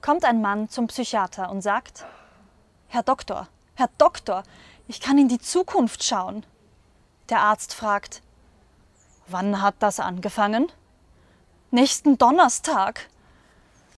kommt ein Mann zum Psychiater und sagt, Herr Doktor, Herr Doktor, ich kann in die Zukunft schauen. Der Arzt fragt, wann hat das angefangen? Nächsten Donnerstag.